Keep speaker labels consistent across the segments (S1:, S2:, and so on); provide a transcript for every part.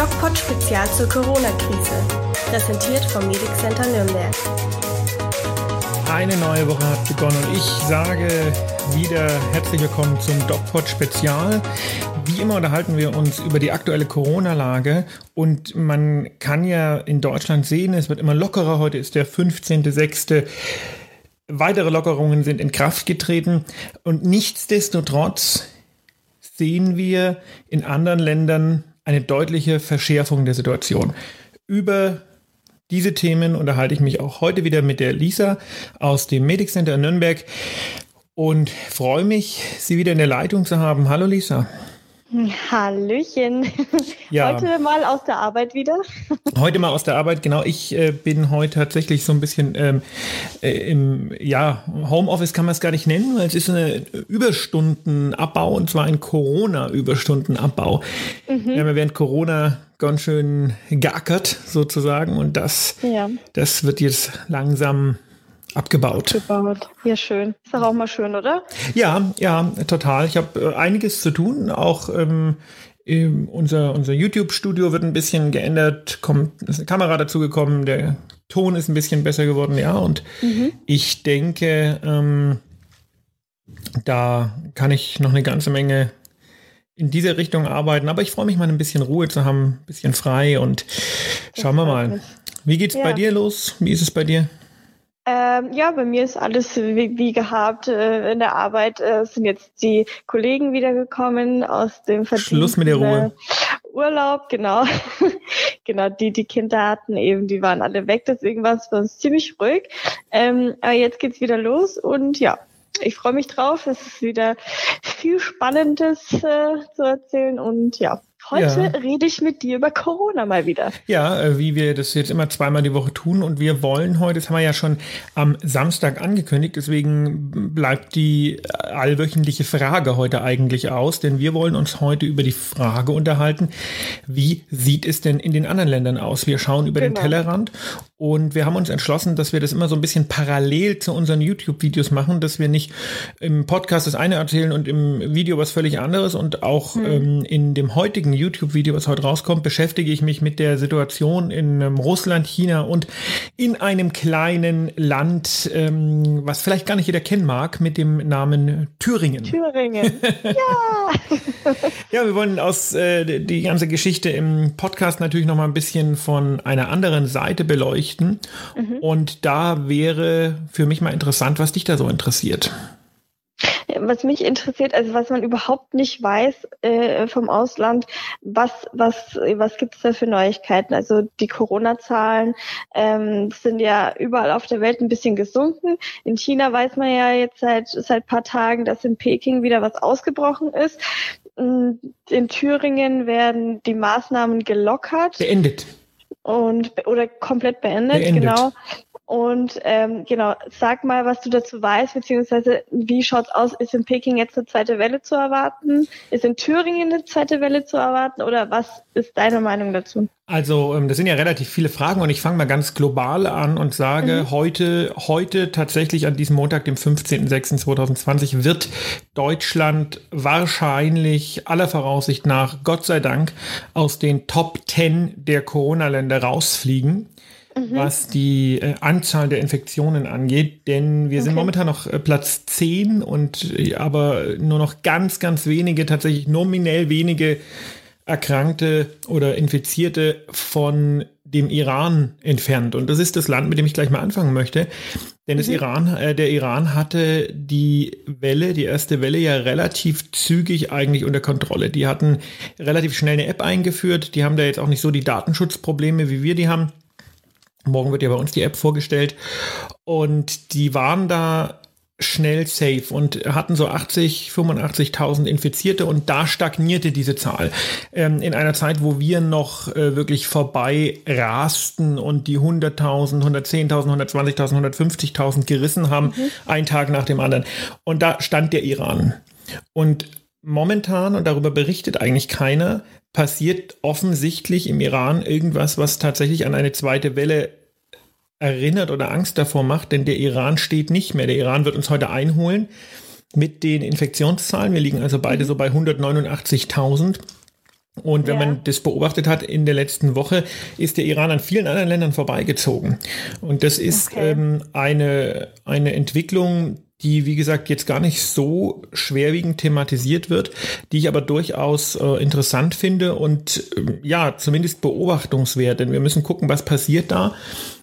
S1: DocPod Spezial zur Corona-Krise. Präsentiert vom Medic Center Nürnberg.
S2: Eine neue Woche hat begonnen und ich sage wieder herzlich willkommen zum DocPod Spezial. Wie immer unterhalten wir uns über die aktuelle Corona-Lage und man kann ja in Deutschland sehen, es wird immer lockerer. Heute ist der 15.06. Weitere Lockerungen sind in Kraft getreten und nichtsdestotrotz sehen wir in anderen Ländern eine deutliche Verschärfung der Situation. Über diese Themen unterhalte ich mich auch heute wieder mit der Lisa aus dem Medic Center in Nürnberg und freue mich, Sie wieder in der Leitung zu haben. Hallo Lisa.
S3: Hallöchen. Ja. Heute mal aus der Arbeit wieder.
S2: Heute mal aus der Arbeit, genau. Ich äh, bin heute tatsächlich so ein bisschen ähm, äh, im ja, Homeoffice kann man es gar nicht nennen, weil es ist ein Überstundenabbau und zwar ein Corona-Überstundenabbau. Mhm. Wir haben ja während Corona ganz schön geackert sozusagen und das, ja. das wird jetzt langsam abgebaut.
S3: Abgebaut. Ja, schön. Ist doch auch mal schön, oder?
S2: Ja, ja, total. Ich habe äh, einiges zu tun. Auch ähm, unser, unser YouTube-Studio wird ein bisschen geändert, kommt, ist eine Kamera dazugekommen, der Ton ist ein bisschen besser geworden, ja. Und mhm. ich denke, ähm, da kann ich noch eine ganze Menge in diese Richtung arbeiten. Aber ich freue mich mal ein bisschen Ruhe zu haben, ein bisschen frei und schauen wir mal. Wie geht's ja. bei dir los? Wie ist es bei dir?
S3: Ähm, ja, bei mir ist alles wie, wie gehabt. Äh, in der Arbeit äh, sind jetzt die Kollegen wiedergekommen aus dem
S2: Verdienst Schluss mit der Ruhe.
S3: Urlaub, genau. genau, die, die Kinder hatten eben, die waren alle weg, deswegen war es für uns ziemlich ruhig. Ähm, aber jetzt geht's wieder los und ja, ich freue mich drauf. Es ist wieder viel Spannendes äh, zu erzählen und ja, Heute ja. rede ich mit dir über Corona mal wieder.
S2: Ja, äh, wie wir das jetzt immer zweimal die Woche tun. Und wir wollen heute, das haben wir ja schon am Samstag angekündigt, deswegen bleibt die allwöchentliche Frage heute eigentlich aus, denn wir wollen uns heute über die Frage unterhalten, wie sieht es denn in den anderen Ländern aus? Wir schauen über genau. den Tellerrand und wir haben uns entschlossen, dass wir das immer so ein bisschen parallel zu unseren YouTube-Videos machen, dass wir nicht im Podcast das eine erzählen und im Video was völlig anderes und auch hm. ähm, in dem heutigen YouTube-Video, was heute rauskommt, beschäftige ich mich mit der Situation in ähm, Russland, China und in einem kleinen Land, ähm, was vielleicht gar nicht jeder kennen mag, mit dem Namen Thüringen.
S3: Thüringen, ja.
S2: ja, wir wollen aus äh, die ganze Geschichte im Podcast natürlich noch mal ein bisschen von einer anderen Seite beleuchten. Mhm. Und da wäre für mich mal interessant, was dich da so interessiert
S3: was mich interessiert, also was man überhaupt nicht weiß äh, vom Ausland, was, was, was gibt es da für Neuigkeiten? Also die Corona-Zahlen ähm, sind ja überall auf der Welt ein bisschen gesunken. In China weiß man ja jetzt seit seit paar Tagen, dass in Peking wieder was ausgebrochen ist. In Thüringen werden die Maßnahmen gelockert.
S2: Beendet.
S3: Und oder komplett beendet, beendet. genau. Und ähm, genau, sag mal, was du dazu weißt, beziehungsweise wie schaut's aus? Ist in Peking jetzt eine zweite Welle zu erwarten? Ist in Thüringen eine zweite Welle zu erwarten? Oder was ist deine Meinung dazu?
S2: Also, ähm, das sind ja relativ viele Fragen und ich fange mal ganz global an und sage, mhm. heute, heute tatsächlich an diesem Montag, dem 15.06.2020, wird Deutschland wahrscheinlich aller Voraussicht nach, Gott sei Dank, aus den Top 10 der Corona-Länder rausfliegen mhm. was die äh, Anzahl der Infektionen angeht, denn wir okay. sind momentan noch äh, Platz 10 und äh, aber nur noch ganz, ganz wenige, tatsächlich nominell wenige Erkrankte oder Infizierte von dem Iran entfernt. Und das ist das Land, mit dem ich gleich mal anfangen möchte. Denn mhm. das Iran, äh, der Iran hatte die Welle, die erste Welle ja relativ zügig eigentlich unter Kontrolle. Die hatten relativ schnell eine App eingeführt. Die haben da jetzt auch nicht so die Datenschutzprobleme, wie wir die haben. Morgen wird ja bei uns die App vorgestellt. Und die waren da schnell safe und hatten so 80, 85.000 Infizierte und da stagnierte diese Zahl. Ähm, in einer Zeit, wo wir noch äh, wirklich vorbei rasten und die 100.000, 110.000, 120.000, 150.000 gerissen haben, mhm. ein Tag nach dem anderen. Und da stand der Iran. Und momentan, und darüber berichtet eigentlich keiner, passiert offensichtlich im Iran irgendwas, was tatsächlich an eine zweite Welle erinnert oder Angst davor macht, denn der Iran steht nicht mehr. Der Iran wird uns heute einholen mit den Infektionszahlen. Wir liegen also beide so bei 189.000. Und wenn ja. man das beobachtet hat in der letzten Woche, ist der Iran an vielen anderen Ländern vorbeigezogen. Und das ist okay. ähm, eine, eine Entwicklung, die, wie gesagt, jetzt gar nicht so schwerwiegend thematisiert wird, die ich aber durchaus äh, interessant finde und äh, ja, zumindest beobachtungswert, denn wir müssen gucken, was passiert da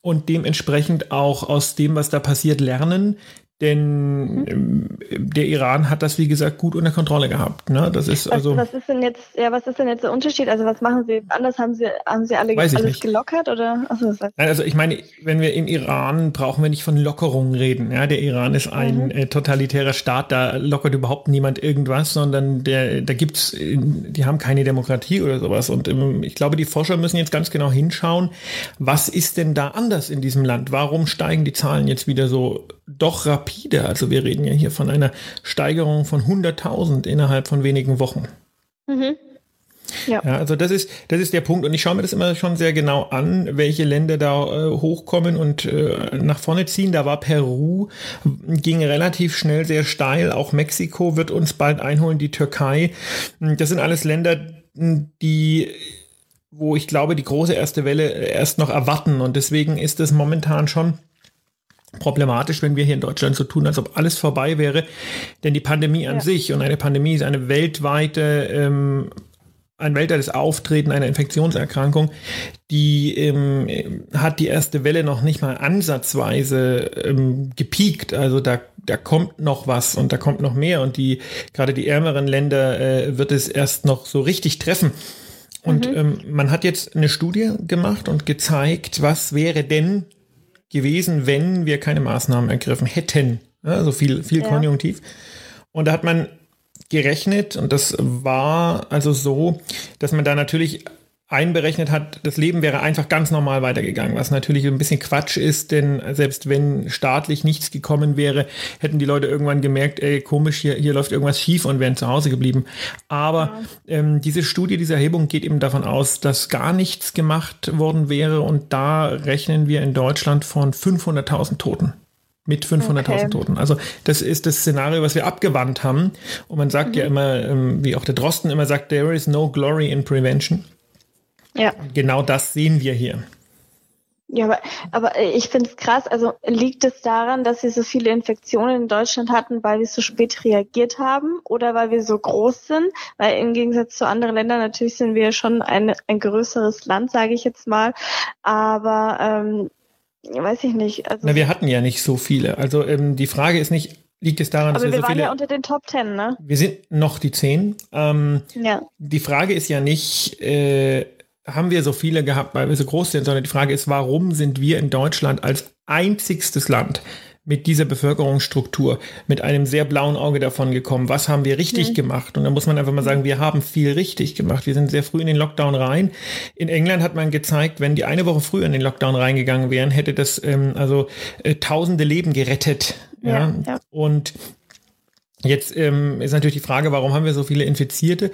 S2: und dementsprechend auch aus dem, was da passiert, lernen. Denn mhm. der Iran hat das, wie gesagt, gut unter Kontrolle gehabt. Ne? Das ist also.
S3: Was, was, ist denn jetzt, ja, was ist denn jetzt der Unterschied? Also was machen Sie anders? Haben Sie, haben Sie alle alles nicht. gelockert oder?
S2: Achso, Nein, also ich meine, wenn wir im Iran brauchen wir nicht von Lockerungen reden. Ja, der Iran ist ein mhm. äh, totalitärer Staat, da lockert überhaupt niemand irgendwas, sondern der, da gibt's, die haben keine Demokratie oder sowas. Und ähm, ich glaube, die Forscher müssen jetzt ganz genau hinschauen, was ist denn da anders in diesem Land? Warum steigen die Zahlen jetzt wieder so doch rapide. Also wir reden ja hier von einer Steigerung von 100.000 innerhalb von wenigen Wochen. Mhm. Ja. ja. also das ist, das ist der Punkt. Und ich schaue mir das immer schon sehr genau an, welche Länder da äh, hochkommen und äh, nach vorne ziehen. Da war Peru, ging relativ schnell sehr steil. Auch Mexiko wird uns bald einholen, die Türkei. Das sind alles Länder, die wo ich glaube, die große erste Welle erst noch erwarten. Und deswegen ist es momentan schon problematisch, wenn wir hier in Deutschland so tun, als ob alles vorbei wäre. Denn die Pandemie an ja. sich und eine Pandemie ist eine weltweite, ähm, ein weltweites Auftreten einer Infektionserkrankung, die ähm, hat die erste Welle noch nicht mal ansatzweise ähm, gepiekt. Also da, da kommt noch was und da kommt noch mehr und die gerade die ärmeren Länder äh, wird es erst noch so richtig treffen. Und mhm. ähm, man hat jetzt eine Studie gemacht und gezeigt, was wäre denn, gewesen, wenn wir keine Maßnahmen ergriffen hätten. Also viel, viel ja. Konjunktiv. Und da hat man gerechnet und das war also so, dass man da natürlich einberechnet hat, das Leben wäre einfach ganz normal weitergegangen, was natürlich ein bisschen Quatsch ist, denn selbst wenn staatlich nichts gekommen wäre, hätten die Leute irgendwann gemerkt, ey, komisch, hier, hier läuft irgendwas schief und wären zu Hause geblieben. Aber ja. ähm, diese Studie, diese Erhebung geht eben davon aus, dass gar nichts gemacht worden wäre und da rechnen wir in Deutschland von 500.000 Toten mit 500.000 okay. Toten. Also das ist das Szenario, was wir abgewandt haben. Und man sagt mhm. ja immer, ähm, wie auch der Drosten immer sagt, there is no glory in prevention. Ja. Genau das sehen wir hier.
S3: Ja, aber, aber ich finde es krass. Also liegt es daran, dass wir so viele Infektionen in Deutschland hatten, weil wir so spät reagiert haben oder weil wir so groß sind? Weil im Gegensatz zu anderen Ländern natürlich sind wir schon ein, ein größeres Land, sage ich jetzt mal. Aber ähm, weiß ich nicht.
S2: Also, Na, wir hatten ja nicht so viele. Also ähm, die Frage ist nicht, liegt es daran,
S3: dass wir,
S2: wir so
S3: waren
S2: viele.
S3: ja unter den Top Ten, ne?
S2: Wir sind noch die zehn. Ähm, ja. Die Frage ist ja nicht. Äh, haben wir so viele gehabt, weil wir so groß sind, sondern die Frage ist, warum sind wir in Deutschland als einzigstes Land mit dieser Bevölkerungsstruktur, mit einem sehr blauen Auge davon gekommen? Was haben wir richtig mhm. gemacht? Und da muss man einfach mal sagen, wir haben viel richtig gemacht. Wir sind sehr früh in den Lockdown rein. In England hat man gezeigt, wenn die eine Woche früher in den Lockdown reingegangen wären, hätte das ähm, also äh, tausende Leben gerettet. Ja. ja. Und Jetzt ähm, ist natürlich die Frage, warum haben wir so viele Infizierte?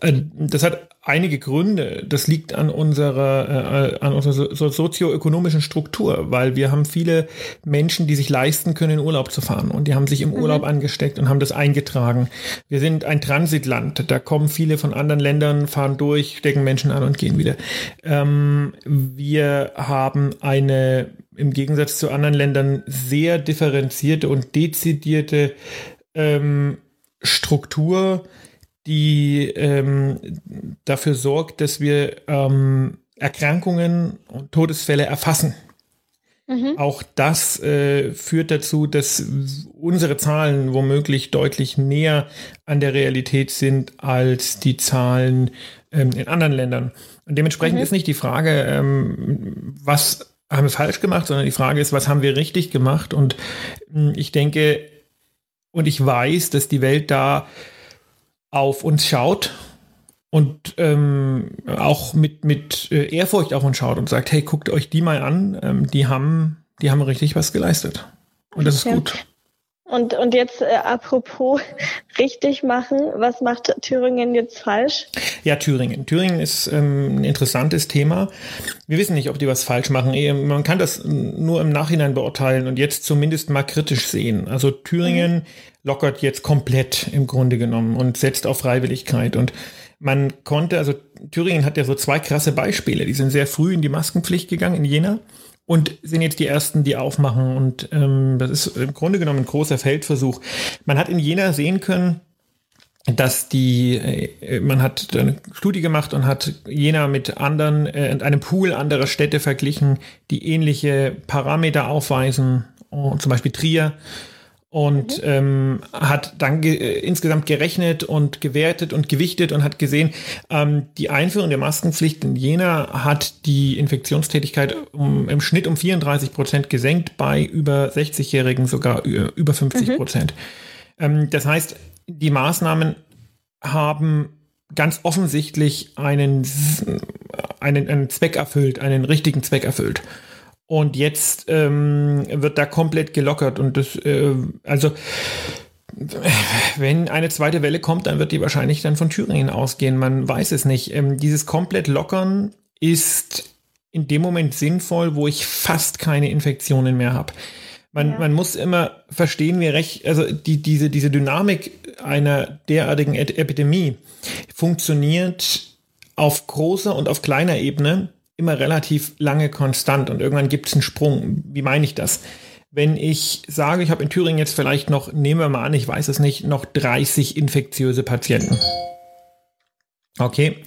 S2: Äh, das hat einige Gründe. Das liegt an unserer, äh, an unserer so sozioökonomischen Struktur, weil wir haben viele Menschen, die sich leisten können, in Urlaub zu fahren. Und die haben sich im mhm. Urlaub angesteckt und haben das eingetragen. Wir sind ein Transitland. Da kommen viele von anderen Ländern, fahren durch, stecken Menschen an und gehen wieder. Ähm, wir haben eine im Gegensatz zu anderen Ländern sehr differenzierte und dezidierte ähm, Struktur, die ähm, dafür sorgt, dass wir ähm, Erkrankungen und Todesfälle erfassen. Mhm. Auch das äh, führt dazu, dass unsere Zahlen womöglich deutlich näher an der Realität sind als die Zahlen ähm, in anderen Ländern. Und dementsprechend mhm. ist nicht die Frage, ähm, was haben wir falsch gemacht, sondern die Frage ist, was haben wir richtig gemacht? Und äh, ich denke, und ich weiß, dass die Welt da auf uns schaut und ähm, auch mit, mit äh, Ehrfurcht auf uns schaut und sagt, hey, guckt euch die mal an, ähm, die haben, die haben richtig was geleistet. Und das ist ja. gut.
S3: Und, und jetzt äh, apropos richtig machen, was macht Thüringen jetzt falsch?
S2: Ja, Thüringen. Thüringen ist ähm, ein interessantes Thema. Wir wissen nicht, ob die was falsch machen. Man kann das nur im Nachhinein beurteilen und jetzt zumindest mal kritisch sehen. Also Thüringen mhm. lockert jetzt komplett im Grunde genommen und setzt auf Freiwilligkeit. Und man konnte, also Thüringen hat ja so zwei krasse Beispiele. Die sind sehr früh in die Maskenpflicht gegangen in Jena und sind jetzt die ersten, die aufmachen. Und ähm, das ist im Grunde genommen ein großer Feldversuch. Man hat in Jena sehen können, dass die, äh, man hat eine Studie gemacht und hat Jena mit anderen, äh, einem Pool anderer Städte verglichen, die ähnliche Parameter aufweisen, zum Beispiel Trier und mhm. ähm, hat dann ge äh, insgesamt gerechnet und gewertet und gewichtet und hat gesehen, ähm, die Einführung der Maskenpflicht in Jena hat die Infektionstätigkeit um, im Schnitt um 34 Prozent gesenkt, bei über 60-Jährigen sogar über 50 Prozent. Mhm. Ähm, das heißt, die Maßnahmen haben ganz offensichtlich einen, einen, einen Zweck erfüllt, einen richtigen Zweck erfüllt. Und jetzt ähm, wird da komplett gelockert. Und das, äh, also wenn eine zweite Welle kommt, dann wird die wahrscheinlich dann von Thüringen ausgehen. Man weiß es nicht. Ähm, dieses komplett Lockern ist in dem Moment sinnvoll, wo ich fast keine Infektionen mehr habe. Man, ja. man muss immer verstehen, wie recht, also die, diese, diese Dynamik einer derartigen Epidemie funktioniert auf großer und auf kleiner Ebene immer relativ lange konstant und irgendwann gibt es einen Sprung. Wie meine ich das? Wenn ich sage, ich habe in Thüringen jetzt vielleicht noch, nehmen wir mal an, ich weiß es nicht, noch 30 infektiöse Patienten. Okay,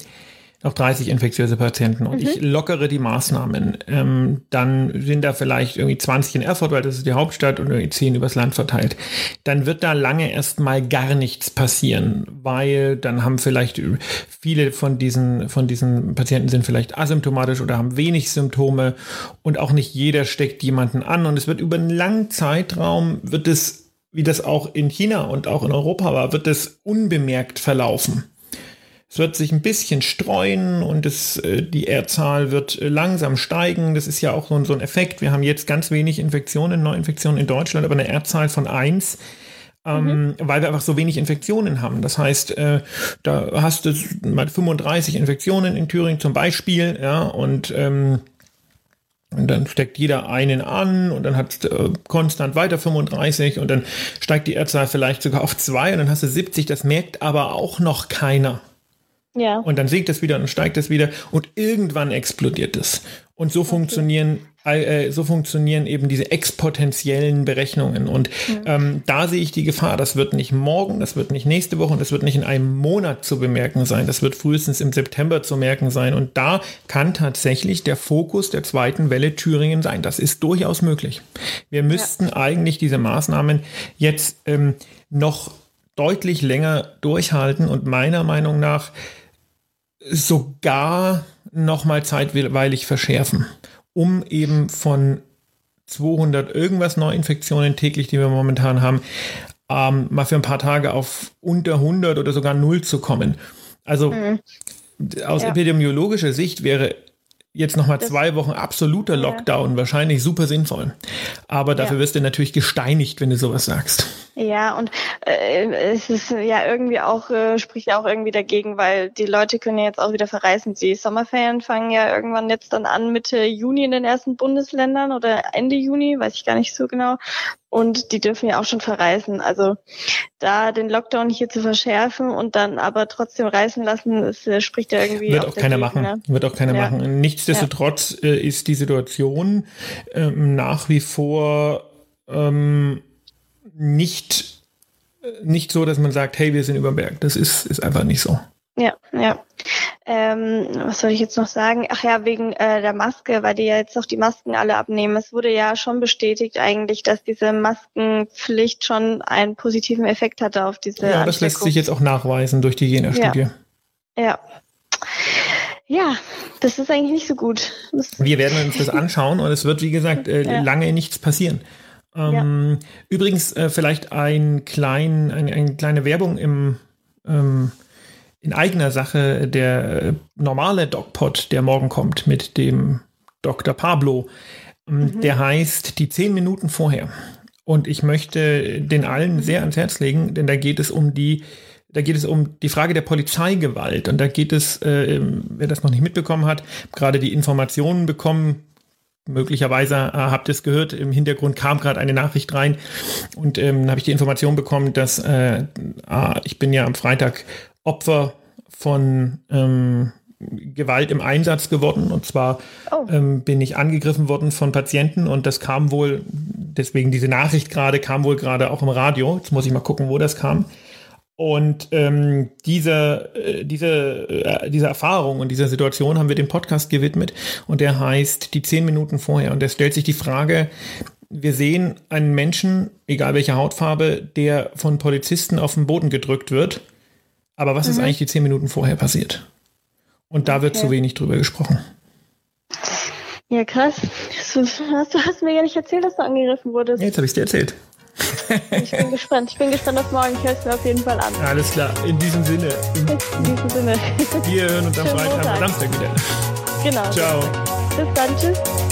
S2: noch 30 infektiöse Patienten und mhm. ich lockere die Maßnahmen, ähm, dann sind da vielleicht irgendwie 20 in Erfurt, weil das ist die Hauptstadt und irgendwie 10 übers Land verteilt. Dann wird da lange erstmal gar nichts passieren, weil dann haben vielleicht viele von diesen, von diesen Patienten sind vielleicht asymptomatisch oder haben wenig Symptome und auch nicht jeder steckt jemanden an und es wird über einen langen Zeitraum wird es wie das auch in China und auch in Europa war, wird es unbemerkt verlaufen. Es wird sich ein bisschen streuen und es, äh, die R-Zahl wird äh, langsam steigen. Das ist ja auch so ein, so ein Effekt. Wir haben jetzt ganz wenig Infektionen, Neuinfektionen in Deutschland, aber eine R-Zahl von 1. Ähm, mhm. weil wir einfach so wenig Infektionen haben. Das heißt, äh, da hast du mal 35 Infektionen in Thüringen zum Beispiel, ja, und ähm, und dann steckt jeder einen an und dann hat äh, konstant weiter 35 und dann steigt die R-Zahl vielleicht sogar auf zwei und dann hast du 70. Das merkt aber auch noch keiner. Ja. Und dann sinkt es wieder und steigt es wieder und irgendwann explodiert es. Und so okay. funktionieren äh, so funktionieren eben diese exponentiellen Berechnungen. Und ja. ähm, da sehe ich die Gefahr. Das wird nicht morgen, das wird nicht nächste Woche und das wird nicht in einem Monat zu bemerken sein. Das wird frühestens im September zu merken sein. Und da kann tatsächlich der Fokus der zweiten Welle Thüringen sein. Das ist durchaus möglich. Wir müssten ja. eigentlich diese Maßnahmen jetzt ähm, noch deutlich länger durchhalten und meiner Meinung nach sogar nochmal zeitweilig verschärfen, um eben von 200 irgendwas Neuinfektionen täglich, die wir momentan haben, ähm, mal für ein paar Tage auf unter 100 oder sogar null zu kommen. Also mhm. aus ja. epidemiologischer Sicht wäre jetzt nochmal zwei Wochen absoluter Lockdown ja. wahrscheinlich super sinnvoll. Aber dafür ja. wirst du natürlich gesteinigt, wenn du sowas sagst.
S3: Ja, und äh, es ist ja irgendwie auch, äh, spricht ja auch irgendwie dagegen, weil die Leute können ja jetzt auch wieder verreisen. Die Sommerferien fangen ja irgendwann jetzt dann an Mitte Juni in den ersten Bundesländern oder Ende Juni, weiß ich gar nicht so genau. Und die dürfen ja auch schon verreisen. Also da den Lockdown hier zu verschärfen und dann aber trotzdem reisen lassen, das äh, spricht ja irgendwie.
S2: Wird auch keiner machen. Ne? Wird auch keiner ja. machen. Nichtsdestotrotz ja. äh, ist die Situation ähm, nach wie vor ähm, nicht, nicht so, dass man sagt, hey, wir sind über Berg. Das ist, ist einfach nicht so.
S3: Ja, ja. Ähm, was soll ich jetzt noch sagen? Ach ja, wegen äh, der Maske, weil die ja jetzt auch die Masken alle abnehmen. Es wurde ja schon bestätigt eigentlich, dass diese Maskenpflicht schon einen positiven Effekt hatte auf diese.
S2: Ja, das lässt sich jetzt auch nachweisen durch die Jena-Studie.
S3: Ja. ja. Ja, das ist eigentlich nicht so gut.
S2: Das Wir werden uns das anschauen und es wird, wie gesagt, äh, ja. lange nichts passieren. Ähm, ja. Übrigens äh, vielleicht ein klein, ein, eine kleine Werbung im, ähm, in eigener Sache. Der äh, normale DocPod, der morgen kommt mit dem Dr. Pablo, ähm, mhm. der heißt die zehn Minuten vorher. Und ich möchte den allen sehr ans Herz legen, denn da geht es um die, da geht es um die Frage der Polizeigewalt. Und da geht es, äh, wer das noch nicht mitbekommen hat, gerade die Informationen bekommen. Möglicherweise äh, habt ihr es gehört, im Hintergrund kam gerade eine Nachricht rein und ähm, habe ich die Information bekommen, dass äh, ah, ich bin ja am Freitag Opfer von ähm, Gewalt im Einsatz geworden. Und zwar oh. ähm, bin ich angegriffen worden von Patienten und das kam wohl, deswegen diese Nachricht gerade, kam wohl gerade auch im Radio. Jetzt muss ich mal gucken, wo das kam. Und ähm, diese, äh, diese, äh, diese Erfahrung und dieser Situation haben wir dem Podcast gewidmet und der heißt die zehn Minuten vorher. Und der stellt sich die Frage, wir sehen einen Menschen, egal welche Hautfarbe, der von Polizisten auf den Boden gedrückt wird. Aber was mhm. ist eigentlich die zehn Minuten vorher passiert? Und da okay. wird zu wenig drüber gesprochen.
S3: Ja, krass. Du hast, du hast mir gar nicht erzählt, dass du angegriffen wurdest.
S2: Jetzt habe ich dir erzählt.
S3: ich bin gespannt. Ich bin gespannt auf morgen. Ich höre es mir auf jeden Fall an.
S2: Alles klar. In diesem Sinne.
S3: In diesem Sinne.
S2: Wir hören uns am Freitag, am Samstag wieder.
S3: Genau.
S2: Ciao.
S3: Bis dann. Tschüss.